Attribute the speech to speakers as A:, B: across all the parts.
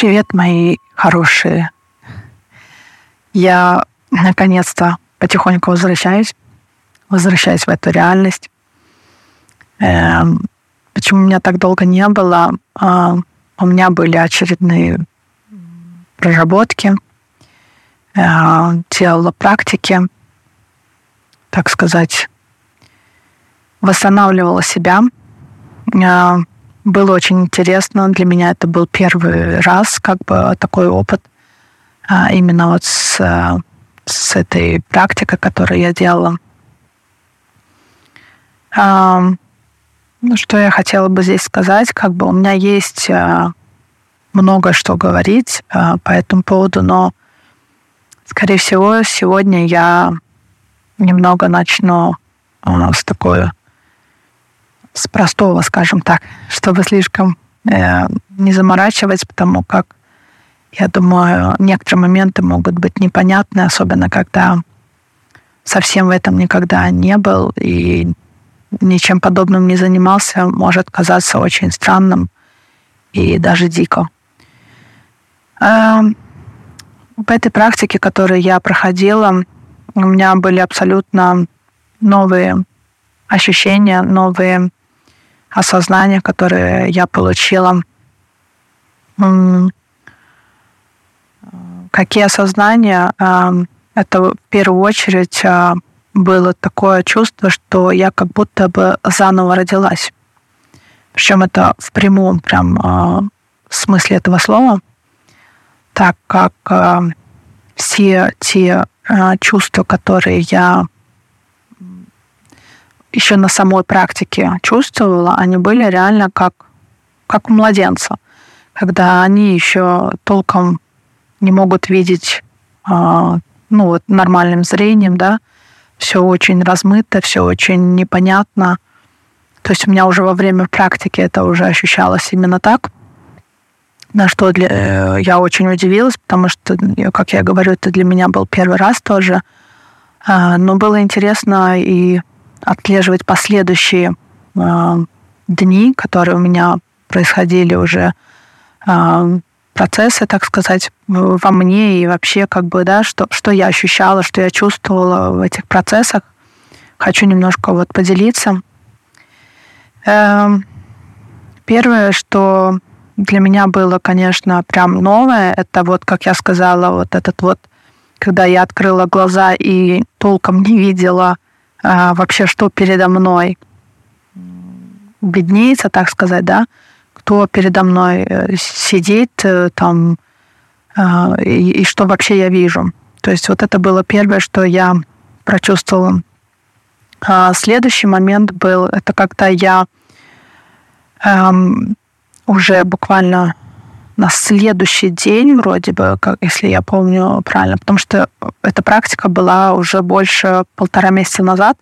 A: Привет, мои хорошие. Я наконец-то потихоньку возвращаюсь, возвращаюсь в эту реальность. Эм, почему меня так долго не было? Э, у меня были очередные проработки, э, делала практики, так сказать, восстанавливала себя. Э, было очень интересно. Для меня это был первый раз, как бы такой опыт а, именно вот с, с этой практикой, которую я делала. Ну, что я хотела бы здесь сказать, как бы у меня есть а, много что говорить а, по этому поводу, но, скорее всего, сегодня я немного начну с такой с простого, скажем так, чтобы слишком э, не заморачивать, потому как, я думаю, некоторые моменты могут быть непонятны, особенно когда совсем в этом никогда не был и ничем подобным не занимался, может казаться очень странным и даже дико. Э, в этой практике, которую я проходила, у меня были абсолютно новые ощущения, новые осознания, которые я получила. Какие осознания? Это в первую очередь а, было такое чувство, что я как будто бы заново родилась. Причем это в прямом прям смысле этого слова, так как а, все те чувства, которые я еще на самой практике чувствовала, они были реально как, как у младенца, когда они еще толком не могут видеть э, ну, вот, нормальным зрением, да, все очень размыто, все очень непонятно. То есть у меня уже во время практики это уже ощущалось именно так, на что для, э, я очень удивилась, потому что, как я говорю, это для меня был первый раз тоже. Э, но было интересно и отслеживать последующие э, дни, которые у меня происходили уже э, процессы, так сказать, во мне и вообще как бы, да, что, что я ощущала, что я чувствовала в этих процессах. Хочу немножко вот поделиться. Э, первое, что для меня было, конечно, прям новое, это вот, как я сказала, вот этот вот, когда я открыла глаза и толком не видела а, вообще, что передо мной виднеется, так сказать, да, кто передо мной э, сидит э, там, а, и, и что вообще я вижу. То есть вот это было первое, что я прочувствовала. А следующий момент был, это когда я эм, уже буквально на следующий день, вроде бы, как, если я помню правильно, потому что эта практика была уже больше полтора месяца назад.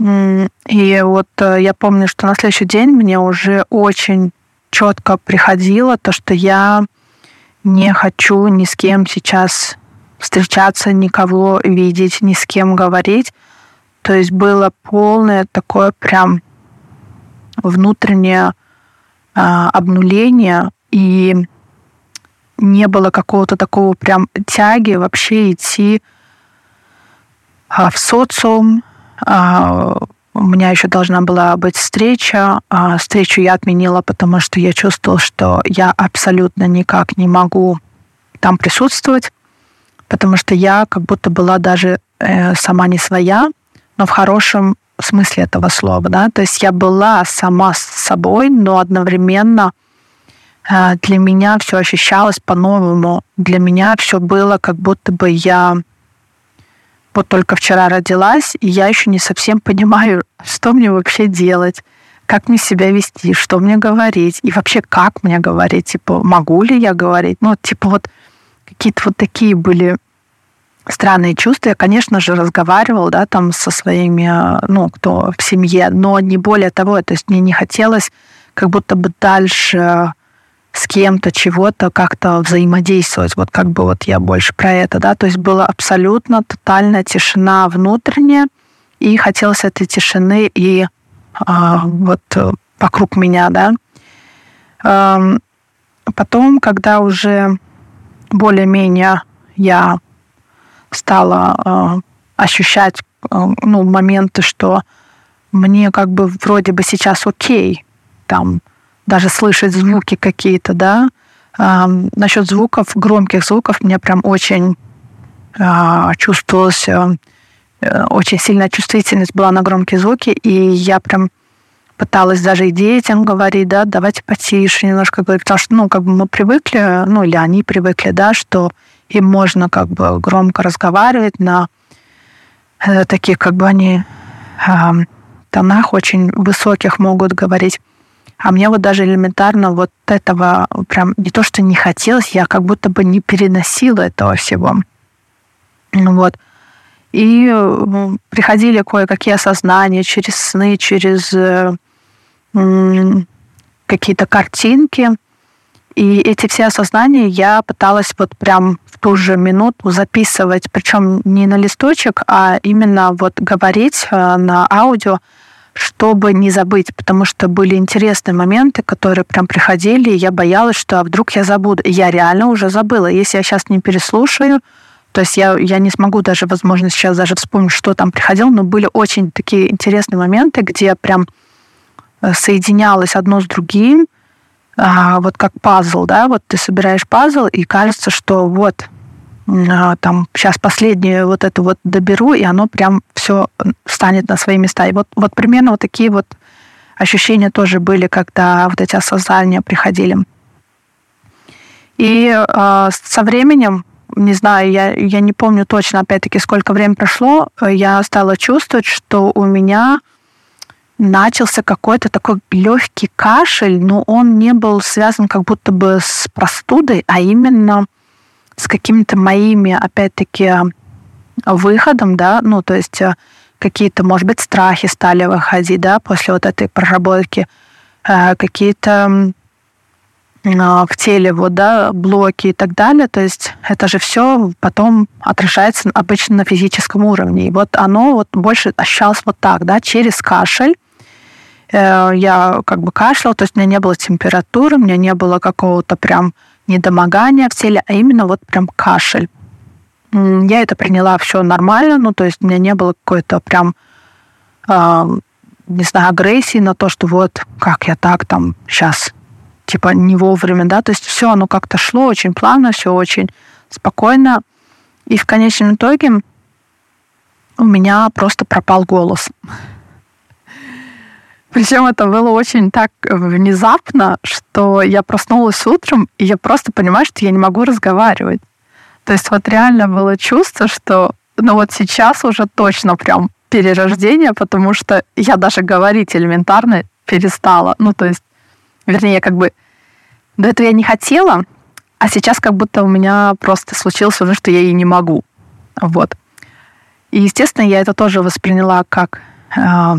A: И вот э, я помню, что на следующий день мне уже очень четко приходило то, что я не хочу ни с кем сейчас встречаться, никого видеть, ни с кем говорить. То есть было полное такое прям внутреннее а, обнуление и не было какого-то такого прям тяги вообще идти а, в социум. А, у меня еще должна была быть встреча. А, встречу я отменила, потому что я чувствовала, что я абсолютно никак не могу там присутствовать, потому что я как будто была даже э, сама не своя, но в хорошем смысле этого слова, да, то есть я была сама с собой, но одновременно для меня все ощущалось по-новому. Для меня все было, как будто бы я вот только вчера родилась, и я еще не совсем понимаю, что мне вообще делать, как мне себя вести, что мне говорить, и вообще как мне говорить, типа, могу ли я говорить. Ну, типа вот какие-то вот такие были странные чувства. Я, конечно же, разговаривал, да, там со своими, ну, кто в семье, но не более того, то есть мне не хотелось как будто бы дальше с кем-то, чего-то как-то взаимодействовать. Вот как бы вот я больше про это, да. То есть была абсолютно тотальная тишина внутренняя, и хотелось этой тишины и а, вот вокруг меня, да. потом, когда уже более-менее я стала э, ощущать э, ну, моменты, что мне как бы вроде бы сейчас окей, там даже слышать звуки какие-то, да. Э, насчет звуков, громких звуков, мне прям очень э, чувствовалось, э, очень сильная чувствительность была на громкие звуки, и я прям пыталась даже и детям говорить, да, давайте потише немножко говорить, потому что, ну, как бы мы привыкли, ну, или они привыкли, да, что им можно как бы громко разговаривать на э, таких, как бы они э, тонах очень высоких могут говорить. А мне вот даже элементарно вот этого прям не то, что не хотелось, я как будто бы не переносила этого всего. Вот. И э, приходили кое-какие осознания через сны, через э, какие-то картинки. И эти все осознания я пыталась вот прям в ту же минуту записывать, причем не на листочек, а именно вот говорить э, на аудио, чтобы не забыть, потому что были интересные моменты, которые прям приходили, и я боялась, что а вдруг я забуду. И я реально уже забыла. Если я сейчас не переслушаю, то есть я, я не смогу даже, возможно, сейчас даже вспомнить, что там приходило, но были очень такие интересные моменты, где прям Э, соединялось одно с другим, а, вот как пазл, да, вот ты собираешь пазл, и кажется, что вот там сейчас последнее вот это вот доберу, и оно прям все станет на свои места. И вот, вот примерно вот такие вот ощущения тоже были, когда вот эти осознания приходили. И э, со временем, не знаю, я, я не помню точно, опять-таки, сколько времени прошло, я стала чувствовать, что у меня начался какой-то такой легкий кашель, но он не был связан как будто бы с простудой, а именно с какими-то моими, опять-таки, выходом, да, ну, то есть э, какие-то, может быть, страхи стали выходить, да, после вот этой проработки, э, какие-то в теле вот, да, блоки и так далее. То есть это же все потом отражается обычно на физическом уровне. И вот оно вот больше ощущалось вот так, да, через кашель, Э, я как бы кашляла, то есть у меня не было температуры, у меня не было какого-то прям недомогания в теле, а именно вот прям кашель. Я это приняла все нормально, ну, то есть у меня не было какой-то прям, э, не знаю, агрессии на то, что вот как я так там сейчас, типа не вовремя, да, то есть все оно как-то шло очень плавно, все очень спокойно. И в конечном итоге у меня просто пропал голос. Причем это было очень так внезапно, что я проснулась утром, и я просто понимаю, что я не могу разговаривать. То есть вот реально было чувство, что ну вот сейчас уже точно прям перерождение, потому что я даже говорить элементарно перестала. Ну, то есть, вернее, как бы до этого я не хотела, а сейчас как будто у меня просто случилось уже, что я и не могу. Вот. И, естественно, я это тоже восприняла как э,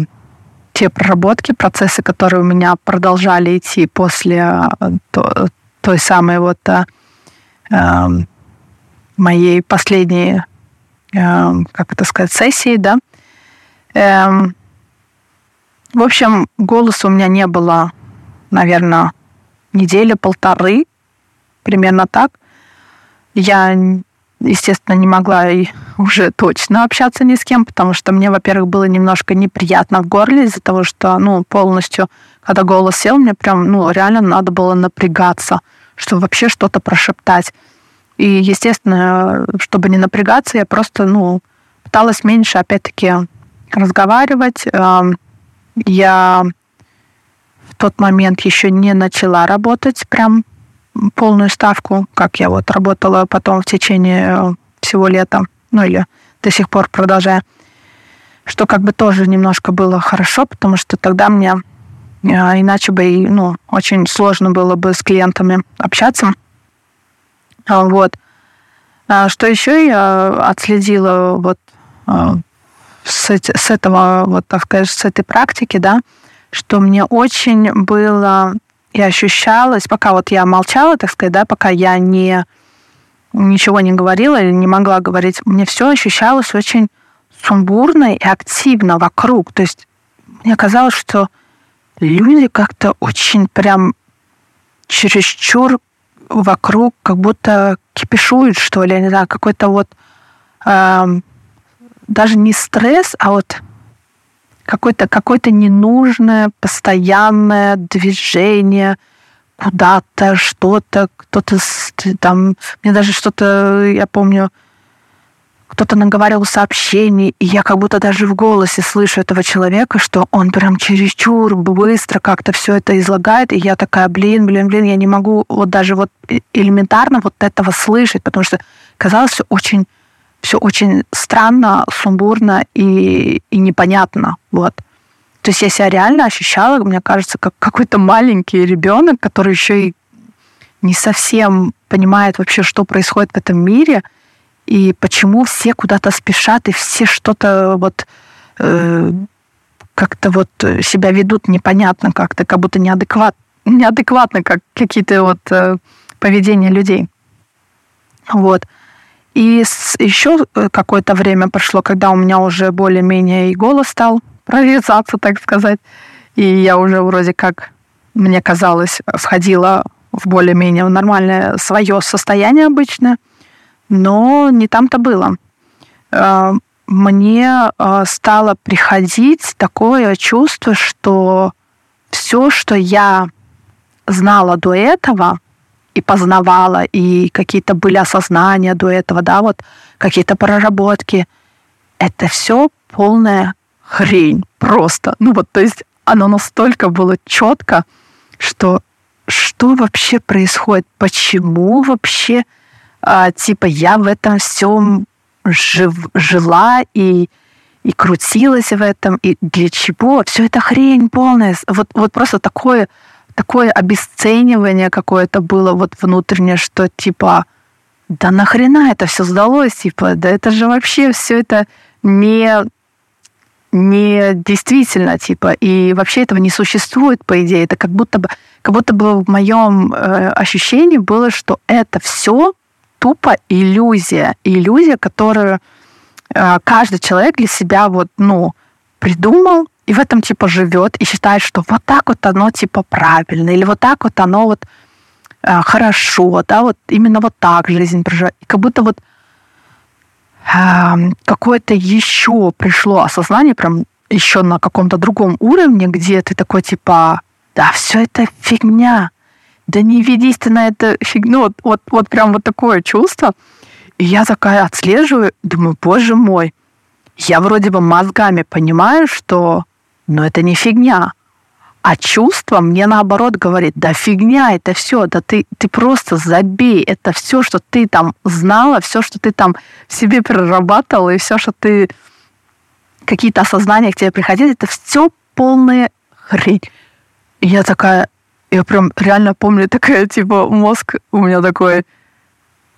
A: те проработки, процессы, которые у меня продолжали идти после э, той самой вот э, эм, моей последней, э, как это сказать, сессии, да. Э, в общем, голоса у меня не было, наверное, недели полторы, примерно так. Я естественно, не могла и уже точно общаться ни с кем, потому что мне, во-первых, было немножко неприятно в горле из-за того, что, ну, полностью, когда голос сел, мне прям, ну, реально надо было напрягаться, чтобы вообще что-то прошептать. И, естественно, чтобы не напрягаться, я просто, ну, пыталась меньше, опять-таки, разговаривать. Я в тот момент еще не начала работать прям полную ставку, как я вот работала потом в течение э, всего лета, ну или до сих пор продолжая, что как бы тоже немножко было хорошо, потому что тогда мне э, иначе бы ну, очень сложно было бы с клиентами общаться. А, вот. А что еще я отследила вот э, с, с этого, вот так сказать, с этой практики, да, что мне очень было и ощущалось, пока вот я молчала, так сказать, да, пока я не ничего не говорила или не могла говорить, мне все ощущалось очень сумбурно и активно вокруг. То есть мне казалось, что люди как-то очень прям чересчур вокруг как будто кипишует, что ли, я не знаю, какой-то вот э, даже не стресс, а вот какое-то какое ненужное постоянное движение куда-то, что-то, кто-то там, мне даже что-то, я помню, кто-то наговорил сообщений, и я как будто даже в голосе слышу этого человека, что он прям чересчур быстро как-то все это излагает, и я такая, блин, блин, блин, я не могу вот даже вот элементарно вот этого слышать, потому что казалось все очень, все очень странно, сумбурно и, и непонятно, вот. То есть я себя реально ощущала, мне кажется, как какой-то маленький ребенок, который еще и не совсем понимает вообще, что происходит в этом мире, и почему все куда-то спешат, и все что-то вот э, как-то вот себя ведут непонятно как-то, как будто неадекват, неадекватно, как какие-то вот э, поведения людей. Вот. И еще э, какое-то время прошло, когда у меня уже более-менее и голос стал прорезаться, так сказать. И я уже вроде как, мне казалось, входила в более-менее нормальное свое состояние обычное – но не там-то было. Э, мне э, стало приходить такое чувство, что все, что я знала до этого и познавала, и какие-то были осознания до этого, да, вот какие-то проработки, это все полная хрень просто. Ну вот, то есть оно настолько было четко, что что вообще происходит, почему вообще а, типа я в этом всем жив, жила и и крутилась в этом, и для чего? Все это хрень полная. Вот, вот просто такое, такое обесценивание какое-то было вот внутреннее, что типа, да нахрена это все сдалось, типа, да это же вообще все это не не действительно, типа, и вообще этого не существует, по идее. Это как будто бы, как будто бы в моем э, ощущении было, что это все тупо иллюзия. Иллюзия, которую э, каждый человек для себя вот, ну, придумал, и в этом типа живет, и считает, что вот так вот оно типа правильно, или вот так вот оно вот э, хорошо, да, вот именно вот так жизнь проживает. И как будто вот э, какое-то еще пришло осознание, прям еще на каком-то другом уровне, где ты такой типа, да, все это фигня, да не ведись ты на это фигню. Вот, вот, вот прям вот такое чувство. И я такая отслеживаю, думаю, боже мой, я вроде бы мозгами понимаю, что ну, это не фигня. А чувство мне наоборот говорит, да фигня, это все, да ты, ты просто забей, это все, что ты там знала, все, что ты там себе прорабатывала, и все, что ты какие-то осознания к тебе приходили, это все полная хрень. И я такая, я прям реально помню, такая, типа, мозг у меня такой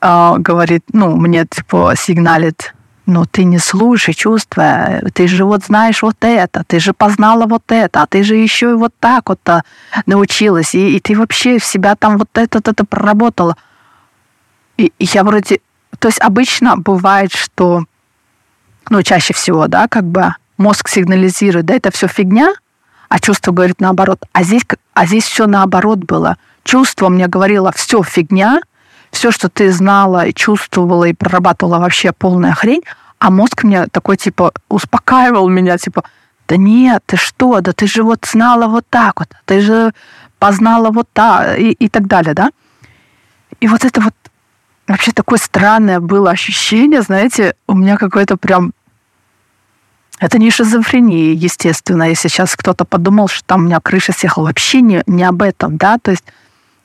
A: а, говорит, ну, мне, типа, сигналит, ну, ты не слушай чувства, ты же вот знаешь вот это, ты же познала вот это, а ты же еще и вот так вот -то научилась, и, и ты вообще в себя там вот это, это проработала. И, и я вроде... То есть обычно бывает, что, ну, чаще всего, да, как бы мозг сигнализирует, да, это все фигня, а чувство говорит наоборот. А здесь, а здесь все наоборот было. Чувство мне говорило, все фигня, все, что ты знала и чувствовала и прорабатывала вообще полная хрень, а мозг мне такой, типа, успокаивал меня, типа, да нет, ты что, да ты же вот знала вот так вот, ты же познала вот так, и, и так далее, да? И вот это вот вообще такое странное было ощущение, знаете, у меня какое-то прям это не шизофрения, естественно. Если сейчас кто-то подумал, что там у меня крыша съехала, вообще не, не об этом, да. То есть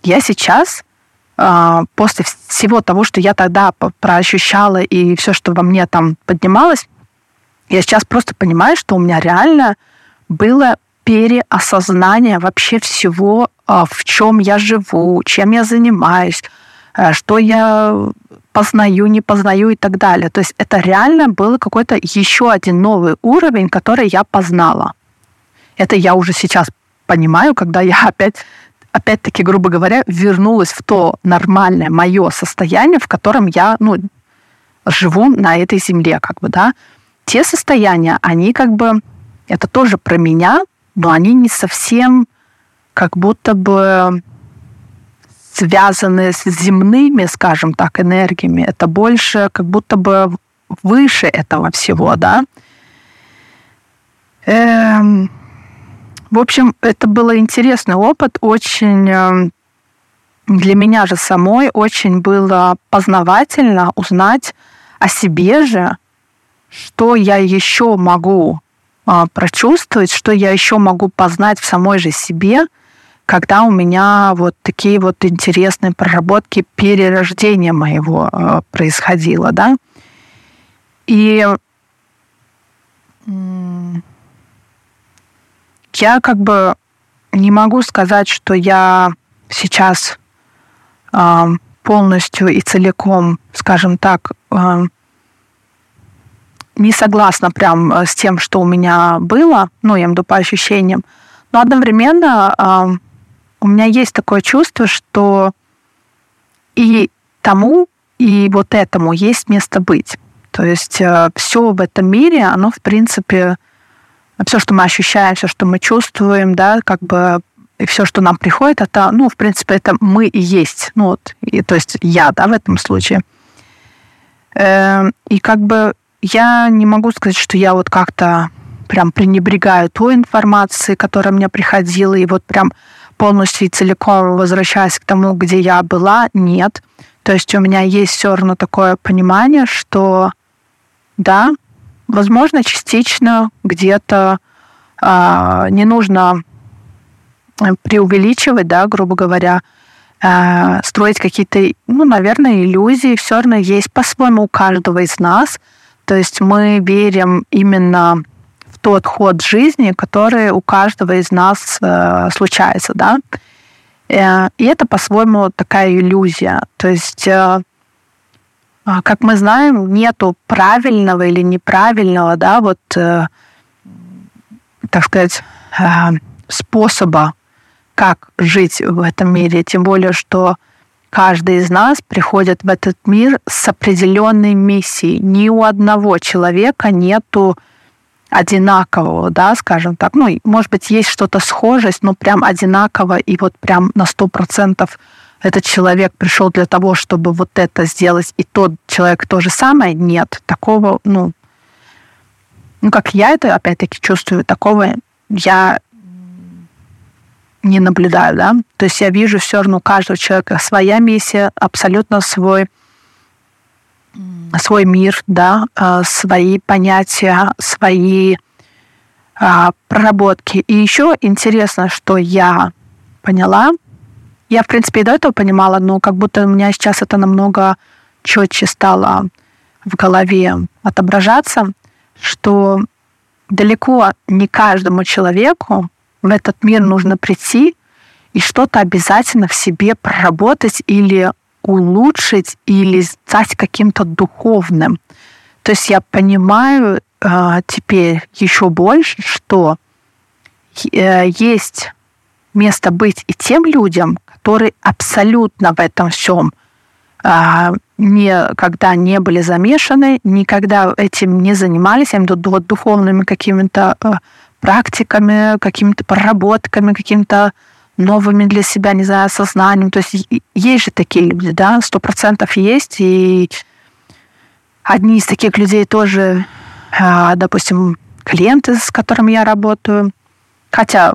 A: я сейчас после всего того, что я тогда проощущала и все, что во мне там поднималось, я сейчас просто понимаю, что у меня реально было переосознание вообще всего, э, в чем я живу, чем я занимаюсь, э, что я познаю, не познаю и так далее. То есть это реально был какой-то еще один новый уровень, который я познала. Это я уже сейчас понимаю, когда я опять, опять-таки, грубо говоря, вернулась в то нормальное мое состояние, в котором я, ну, живу на этой земле, как бы, да. Те состояния, они как бы, это тоже про меня, но они не совсем как будто бы связаны с земными, скажем так, энергиями. Это больше как будто бы выше этого всего, да. Эм, в общем, это был интересный опыт, очень эм, для меня же самой очень было познавательно узнать о себе же, что я еще могу а, прочувствовать, что я еще могу познать в самой же себе, когда у меня вот такие вот интересные проработки перерождения моего а, происходило, да. И я как бы не могу сказать, что я сейчас э, полностью и целиком, скажем так, э, не согласна прям с тем, что у меня было, ну, я имею по ощущениям, но одновременно э, у меня есть такое чувство, что и тому, и вот этому есть место быть. То есть э, все в этом мире, оно, в принципе, все, что мы ощущаем, все, что мы чувствуем, да, как бы и все, что нам приходит, это, ну, в принципе, это мы и есть. Ну, вот, и, то есть я, да, в этом случае. Э, и как бы я не могу сказать, что я вот как-то прям пренебрегаю той информацией, которая мне приходила, и вот прям полностью и целиком возвращаясь к тому, где я была, нет. То есть у меня есть все равно такое понимание, что да, возможно, частично где-то э, не нужно преувеличивать, да, грубо говоря, э, строить какие-то, ну, наверное, иллюзии. Все равно есть по-своему у каждого из нас. То есть мы верим именно в тот ход жизни, который у каждого из нас э, случается, да. Э, и это по-своему такая иллюзия. То есть э, а, как мы знаем, нету правильного или неправильного, да, вот, э, так сказать, э, способа, как жить в этом мире. Тем более, что каждый из нас приходит в этот мир с определенной миссией. Ни у одного человека нету одинакового, да, скажем так. Ну, может быть, есть что-то схожесть, но прям одинаково и вот прям на сто процентов этот человек пришел для того, чтобы вот это сделать, и тот человек то же самое, нет. Такого, ну, ну, как я это, опять-таки, чувствую, такого я не наблюдаю, да. То есть я вижу все равно у каждого человека своя миссия, абсолютно свой свой мир, да, а, свои понятия, свои а, проработки. И еще интересно, что я поняла, я, в принципе, и до этого понимала, но как будто у меня сейчас это намного четче стало в голове отображаться, что далеко не каждому человеку в этот мир нужно прийти и что-то обязательно в себе проработать или улучшить, или стать каким-то духовным. То есть я понимаю э, теперь еще больше, что э, есть место быть и тем людям, которые абсолютно в этом всем а, никогда не были замешаны, никогда этим не занимались, я имею в вот, духовными какими-то а, практиками, какими-то проработками, какими-то новыми для себя, не знаю, сознанием. То есть есть же такие люди, да, сто процентов есть, и одни из таких людей тоже, а, допустим, клиенты, с которыми я работаю, хотя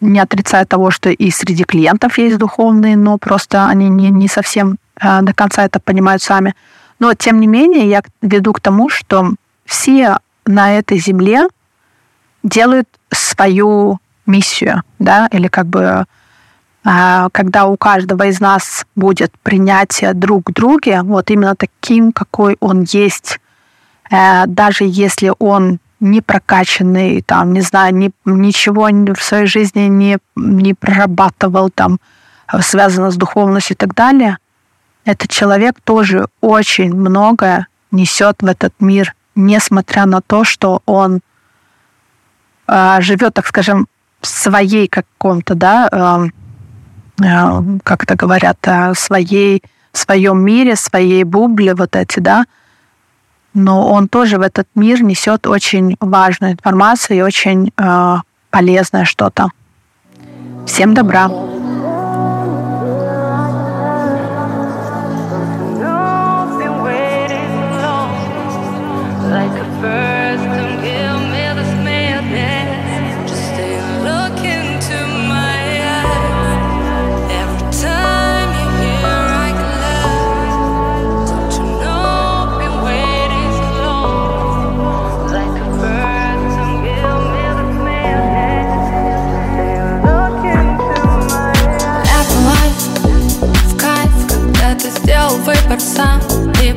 A: не отрицая того, что и среди клиентов есть духовные, но просто они не, не совсем э, до конца это понимают сами. Но тем не менее я веду к тому, что все на этой земле делают свою миссию, да, или как бы э, когда у каждого из нас будет принятие друг к друге, вот именно таким, какой он есть, э, даже если он не прокачанный, там, не знаю, ни, ничего в своей жизни не, не прорабатывал, там, связано с духовностью и так далее, этот человек тоже очень многое несет в этот мир, несмотря на то, что он э, живет, так скажем, в своей каком-то, да, э, э, как это говорят, э, своей, в своем мире, своей бубле, вот эти, да, но он тоже в этот мир несет очень важную информацию и очень э, полезное что-то. Всем добра!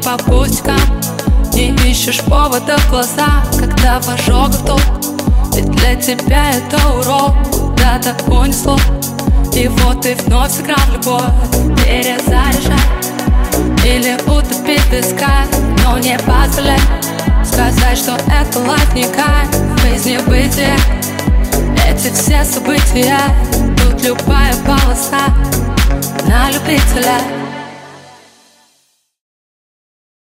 B: По пустикам Не ищешь повода в глаза, когда в ожогах толк Ведь для тебя это урок, куда-то унесло И вот ты вновь сыграл любовь, перезаряжай Или утопить песка, но не позволяй Сказать, что это кайф, жизни бытие Эти все события, тут любая полоса на любителя